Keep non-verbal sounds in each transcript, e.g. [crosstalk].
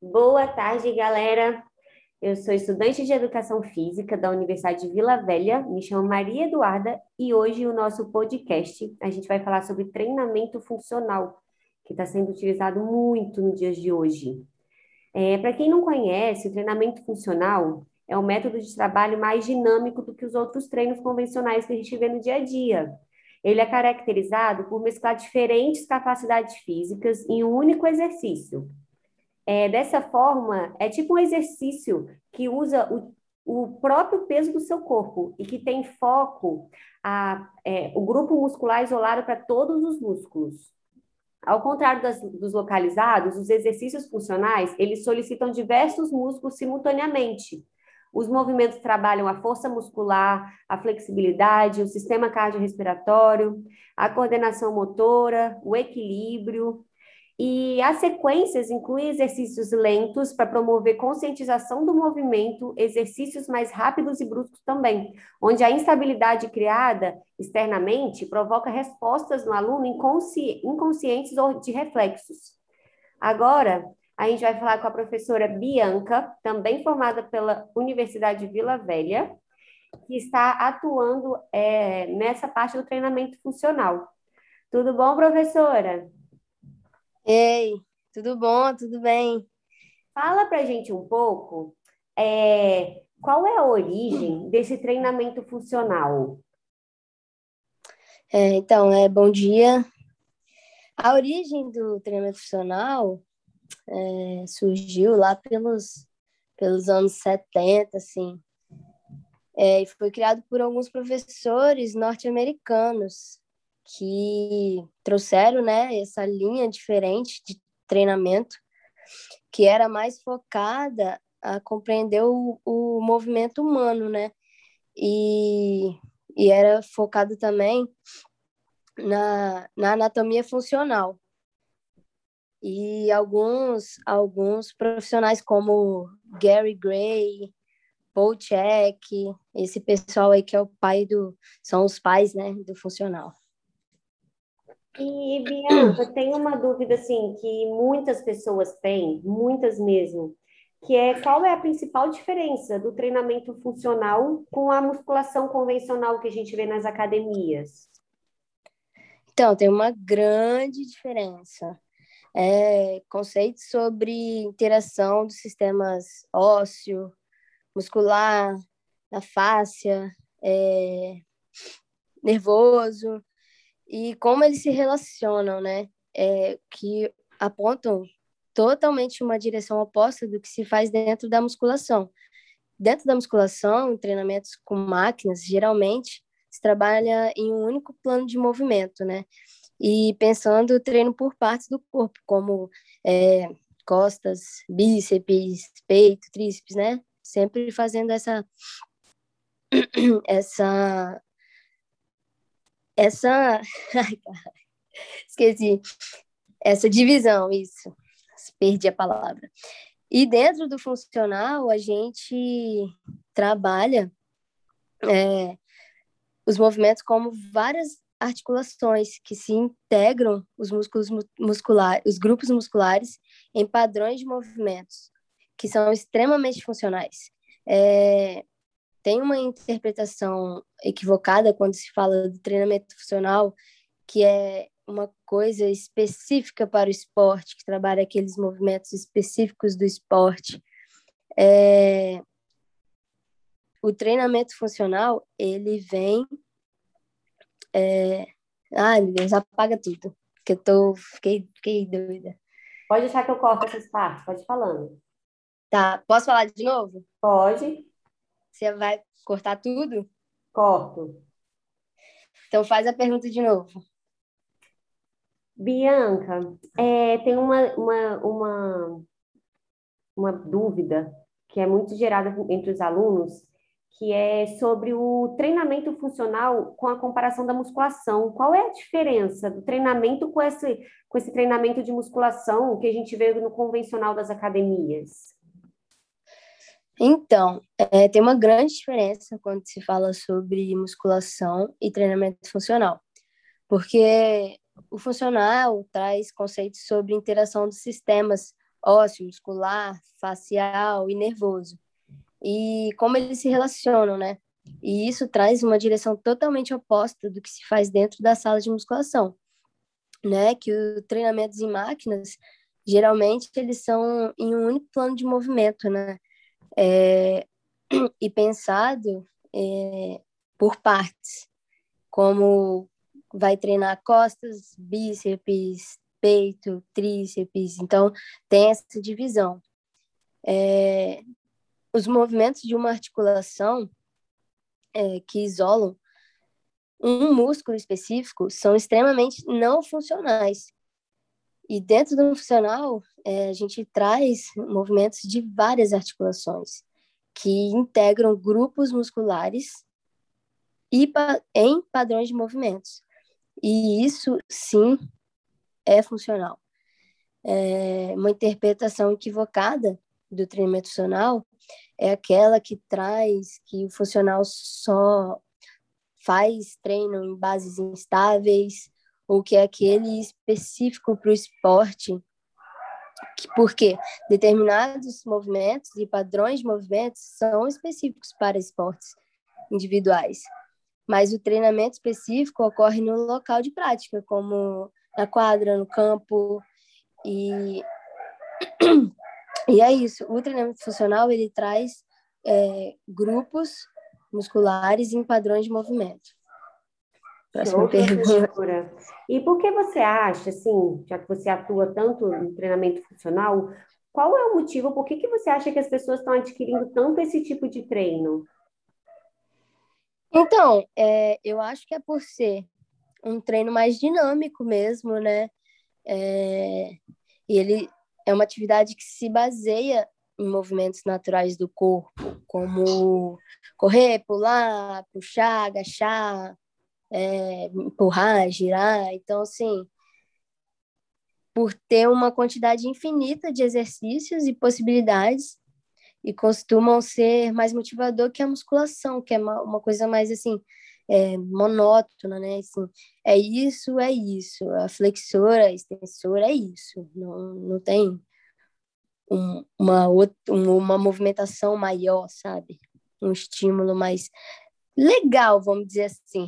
Boa tarde, galera. Eu sou estudante de Educação Física da Universidade de Vila Velha, me chamo Maria Eduarda e hoje o nosso podcast a gente vai falar sobre treinamento funcional, que está sendo utilizado muito nos dias de hoje. É, Para quem não conhece, o treinamento funcional é um método de trabalho mais dinâmico do que os outros treinos convencionais que a gente vê no dia a dia. Ele é caracterizado por mesclar diferentes capacidades físicas em um único exercício. É, dessa forma, é tipo um exercício que usa o, o próprio peso do seu corpo e que tem foco a, é, o grupo muscular isolado para todos os músculos. Ao contrário das, dos localizados, os exercícios funcionais, eles solicitam diversos músculos simultaneamente. Os movimentos trabalham a força muscular, a flexibilidade, o sistema cardiorrespiratório, a coordenação motora, o equilíbrio, e as sequências incluem exercícios lentos para promover conscientização do movimento, exercícios mais rápidos e bruscos também, onde a instabilidade criada externamente provoca respostas no aluno inconsci inconscientes ou de reflexos. Agora, a gente vai falar com a professora Bianca, também formada pela Universidade de Vila Velha, que está atuando é, nessa parte do treinamento funcional. Tudo bom, professora? Ei, tudo bom? Tudo bem? Fala para gente um pouco é, qual é a origem desse treinamento funcional? É, então, é, bom dia. A origem do treinamento funcional é, surgiu lá pelos, pelos anos 70, assim. É, e foi criado por alguns professores norte-americanos que trouxeram né, essa linha diferente de treinamento, que era mais focada a compreender o, o movimento humano, né? E, e era focado também na, na anatomia funcional. E alguns, alguns profissionais como Gary Gray, Paul Check, esse pessoal aí que é o pai do... São os pais, né, do funcional. E, Bianca, tem uma dúvida, assim, que muitas pessoas têm, muitas mesmo, que é qual é a principal diferença do treinamento funcional com a musculação convencional que a gente vê nas academias? Então, tem uma grande diferença. É, conceitos sobre interação dos sistemas ósseo, muscular, da fáscia, é, nervoso, e como eles se relacionam, né? É, que apontam totalmente uma direção oposta do que se faz dentro da musculação. Dentro da musculação, em treinamentos com máquinas, geralmente se trabalha em um único plano de movimento, né? E pensando o treino por partes do corpo, como é, costas, bíceps, peito, tríceps, né? Sempre fazendo essa [clears throat] essa essa. [laughs] Esqueci. Essa divisão, isso. Perdi a palavra. E dentro do funcional, a gente trabalha é, os movimentos como várias articulações que se integram os músculos musculares, os grupos musculares em padrões de movimentos que são extremamente funcionais. É, tem uma interpretação equivocada quando se fala do treinamento funcional, que é uma coisa específica para o esporte, que trabalha aqueles movimentos específicos do esporte. É... O treinamento funcional, ele vem... É... Ai, meu Deus, apaga tudo, que eu tô... fiquei, fiquei doida. Pode deixar que eu corto essas partes, pode ir falando. Tá, posso falar de novo? Pode. Você vai cortar tudo? Corto. Então faz a pergunta de novo. Bianca, é, tem uma, uma, uma, uma dúvida que é muito gerada entre os alunos, que é sobre o treinamento funcional com a comparação da musculação. Qual é a diferença do treinamento com esse, com esse treinamento de musculação que a gente vê no convencional das academias? Então, é, tem uma grande diferença quando se fala sobre musculação e treinamento funcional, porque o funcional traz conceitos sobre interação dos sistemas ósseo, muscular, facial e nervoso. E como eles se relacionam, né? E isso traz uma direção totalmente oposta do que se faz dentro da sala de musculação, né? Que o treinamentos em máquinas, geralmente, eles são em um único plano de movimento, né? É, [clears throat] e pensado é, por partes, como vai treinar costas, bíceps, peito, tríceps, então tem essa divisão. É, os movimentos de uma articulação é, que isolam um músculo específico são extremamente não funcionais. E dentro do funcional, é, a gente traz movimentos de várias articulações que integram grupos musculares e pa em padrões de movimentos. E isso, sim, é funcional. É uma interpretação equivocada do treinamento funcional é aquela que traz que o funcional só faz treino em bases instáveis ou que é aquele específico para o esporte, porque determinados movimentos e padrões de movimentos são específicos para esportes individuais, mas o treinamento específico ocorre no local de prática, como na quadra, no campo, e [clears throat] e é isso. O treinamento funcional ele traz é, grupos musculares em padrões de movimento. Próxima pergunta. E por que você acha, assim, já que você atua tanto no treinamento funcional, qual é o motivo, por que, que você acha que as pessoas estão adquirindo tanto esse tipo de treino? Então, é, eu acho que é por ser um treino mais dinâmico mesmo, né? É, e ele é uma atividade que se baseia em movimentos naturais do corpo, como correr, pular, puxar, agachar, é, empurrar, girar. Então, assim, por ter uma quantidade infinita de exercícios e possibilidades, e costumam ser mais motivador que a musculação, que é uma, uma coisa mais assim é, monótona, né? Assim, é isso, é isso. A flexora, a extensora é isso. Não, não tem um, uma, uma movimentação maior, sabe? Um estímulo mais legal, vamos dizer assim.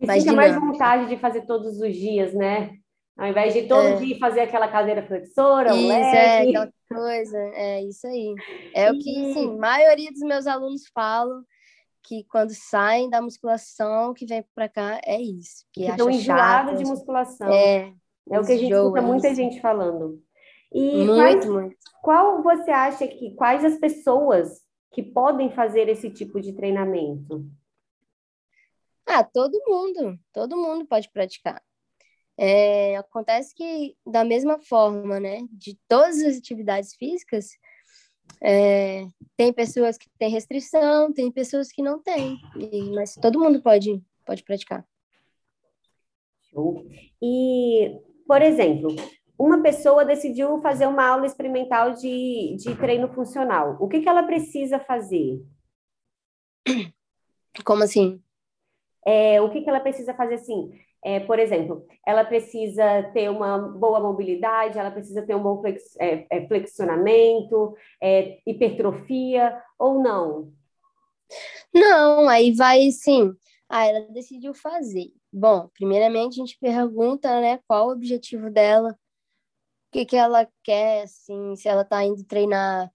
E mais fica mais vontade de fazer todos os dias, né? Ao invés de todo é. dia fazer aquela cadeira flexora, isso, é, aquela coisa, é isso aí. É e... o que, sim, a maioria dos meus alunos falam que quando saem da musculação, que vem para cá, é isso. Que estão enjoados de musculação. É, é o que a gente escuta muita gente falando. E muito, quais, muito. qual você acha que quais as pessoas que podem fazer esse tipo de treinamento? Ah, todo mundo, todo mundo pode praticar. É, acontece que da mesma forma, né, de todas as atividades físicas, é, tem pessoas que têm restrição, tem pessoas que não têm, e, mas todo mundo pode pode praticar. Show. E, por exemplo, uma pessoa decidiu fazer uma aula experimental de, de treino funcional. O que, que ela precisa fazer? Como assim? É, o que, que ela precisa fazer assim? É, por exemplo, ela precisa ter uma boa mobilidade, ela precisa ter um bom flex, é, é flexionamento, é, hipertrofia ou não? Não, aí vai sim. Ah, ela decidiu fazer. Bom, primeiramente a gente pergunta, né, qual o objetivo dela, que, que ela quer, assim, se ela está indo treinar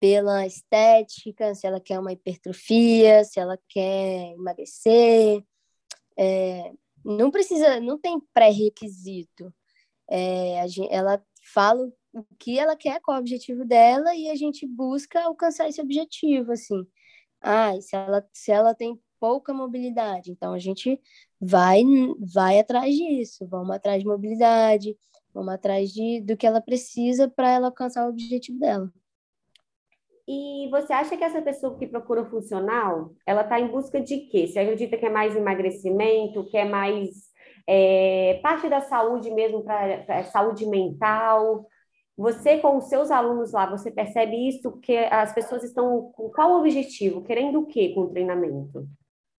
pela estética, se ela quer uma hipertrofia, se ela quer emagrecer. É, não precisa, não tem pré-requisito. É, ela fala o que ela quer, qual é o objetivo dela, e a gente busca alcançar esse objetivo, assim. Ah, se ela, se ela tem pouca mobilidade, então a gente vai, vai atrás disso, vamos atrás de mobilidade, Vamos atrás de, do que ela precisa para ela alcançar o objetivo dela. E você acha que essa pessoa que procura funcional, ela está em busca de quê? Você acredita que é mais emagrecimento, que é mais é, parte da saúde mesmo, para saúde mental? Você, com os seus alunos lá, você percebe isso, que as pessoas estão com qual objetivo? Querendo o quê com o treinamento?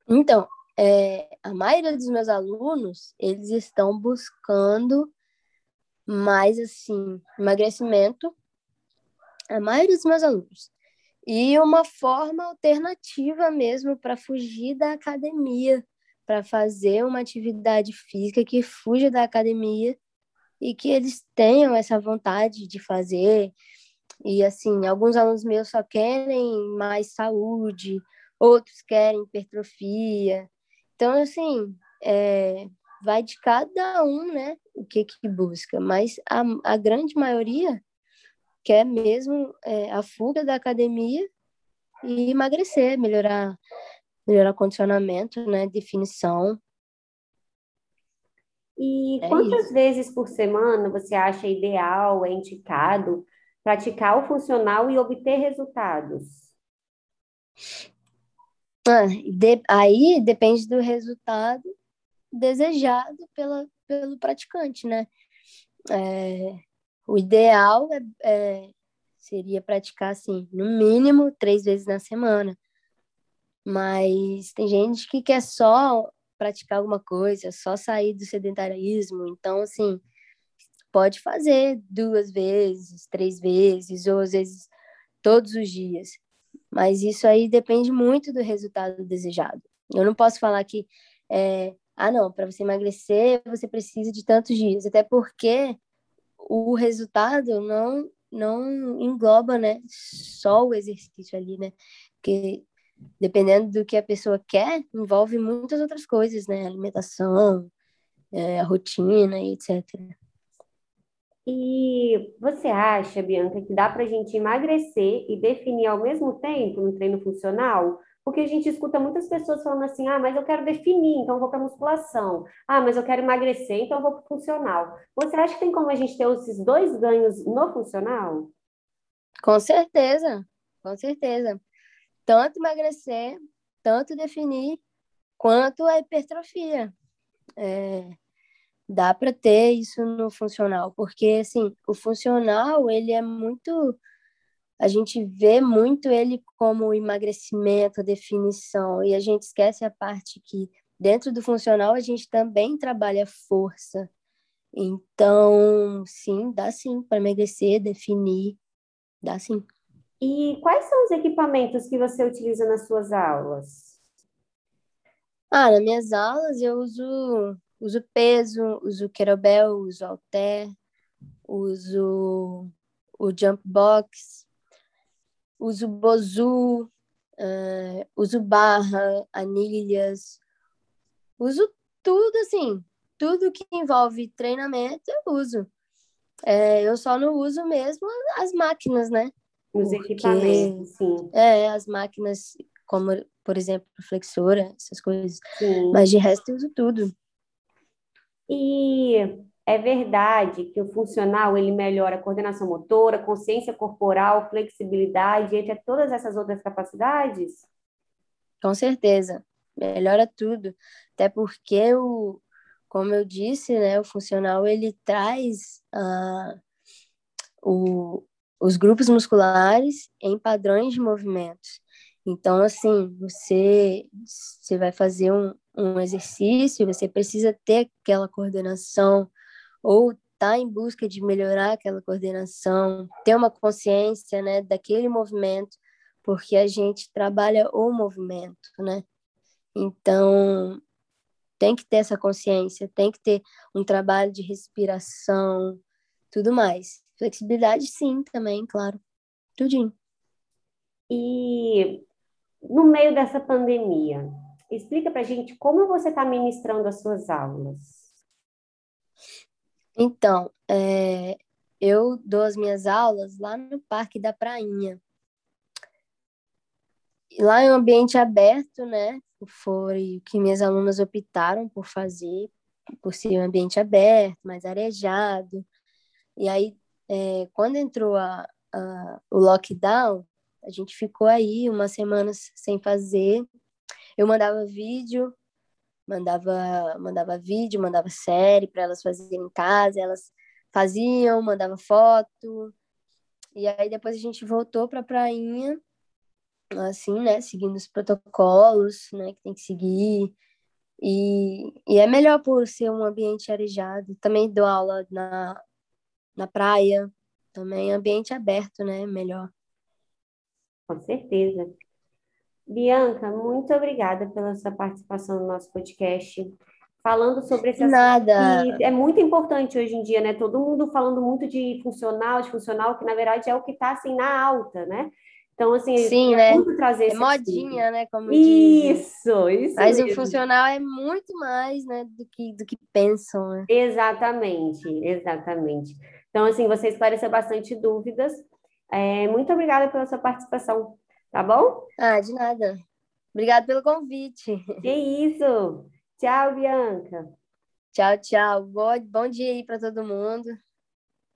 Então, é, a maioria dos meus alunos, eles estão buscando Mas, assim, emagrecimento, a maioria dos meus alunos. E uma forma alternativa mesmo para fugir da academia, para fazer uma atividade física que fuja da academia e que eles tenham essa vontade de fazer. E assim, alguns alunos meus só querem mais saúde, outros querem hipertrofia. Então, assim, é, vai de cada um, né, o que que busca. Mas a, a grande maioria quer mesmo é, a fuga da academia e emagrecer, melhorar, melhorar condicionamento, né, definição. E é quantas isso. vezes por semana você acha ideal, é indicado praticar o funcional e obter resultados? Ah, de, aí depende do resultado desejado pela, pelo praticante, né? É, o ideal é, é, seria praticar, assim, no mínimo três vezes na semana. Mas tem gente que quer só praticar alguma coisa, só sair do sedentarismo. Então, assim, pode fazer duas vezes, três vezes, ou às vezes todos os dias. Mas isso aí depende muito do resultado desejado. Eu não posso falar que, é, ah, não, para você emagrecer você precisa de tantos dias, até porque o resultado não não engloba, né, só o exercício ali, né? Porque dependendo do que a pessoa quer, envolve muitas outras coisas, né? Alimentação, é, a rotina e etc. E você acha, Bianca, que dá para a gente emagrecer e definir ao mesmo tempo no treino funcional? Porque a gente escuta muitas pessoas falando assim: ah, mas eu quero definir, então vou para musculação. Ah, mas eu quero emagrecer, então vou para funcional. Você acha que tem como a gente ter esses dois ganhos no funcional? Com certeza, com certeza. Tanto emagrecer, tanto definir, quanto a hipertrofia. É, dá para ter isso no funcional, porque assim, o funcional, ele é muito a gente vê muito ele como emagrecimento, definição, e a gente esquece a parte que dentro do funcional a gente também trabalha força. Então, sim, dá sim para emagrecer, definir, dá sim. E quais são os equipamentos que você utiliza nas suas aulas? Ah, nas minhas aulas eu uso, uso peso, uso kettlebell, uso halter, uso o jump box, uso bozu, uh, uso barra, anilhas, uso tudo assim, tudo que envolve treinamento eu uso. É, eu só não uso mesmo as máquinas, né? Os Porque, equipamentos, sim. É, as máquinas, como, por exemplo, flexora, essas coisas. Sim. Mas de resto eu uso tudo. E é verdade que o funcional ele melhora a coordenação motora, consciência corporal, flexibilidade, entre todas essas outras capacidades? Com certeza, melhora tudo. Até porque o, como eu disse, né, o funcional ele traz uh, o, os grupos musculares em padrões de movimentos. Então, assim, você, você vai fazer um, um exercício, você precisa ter aquela coordenação, ou tá em busca de melhorar aquela coordenação, ter uma consciência, né, daquele movimento, porque a gente trabalha o movimento, né? Então, tem que ter essa consciência, tem que ter um trabalho de respiração, tudo mais. Flexibilidade, sim, também, claro. Tudinho. E no meio dessa pandemia, explica pra gente como você está ministrando as suas aulas. Então, é, eu dou as minhas aulas lá no Parque da Prainha. Lá é um ambiente aberto, né? Foi o que minhas alunas optaram por fazer, por ser um ambiente aberto, mais arejado. E aí, é, quando entrou a, a, o lockdown, a gente ficou aí umas semanas sem fazer. Eu mandava vídeo mandava mandava vídeo, mandava série para elas fazerem em casa, elas faziam, mandava foto. E aí depois a gente voltou para a prainha, assim, né, seguindo os protocolos, né, que tem que seguir. E, e é melhor por ser um ambiente arejado. Também dou aula na, na praia, também ambiente aberto, né? Melhor. Com certeza. Bianca, muito obrigada pela sua participação no nosso podcast, falando sobre esse Nada. é muito importante hoje em dia, né? Todo mundo falando muito de funcional, de funcional, que na verdade é o que está assim na alta, né? Então, assim, Sim, é né? muito trazer É esse assunto. modinha, né? Como dizem. Isso, isso Mas o mesmo. funcional é muito mais, né, do que, do que pensam, né? Exatamente, exatamente. Então, assim, você esclareceu bastante dúvidas. É, muito obrigada pela sua participação, tá bom? Ah, de nada. Obrigada pelo convite. Que isso! Tchau, Bianca. Tchau, tchau. Bom, bom dia aí para todo mundo.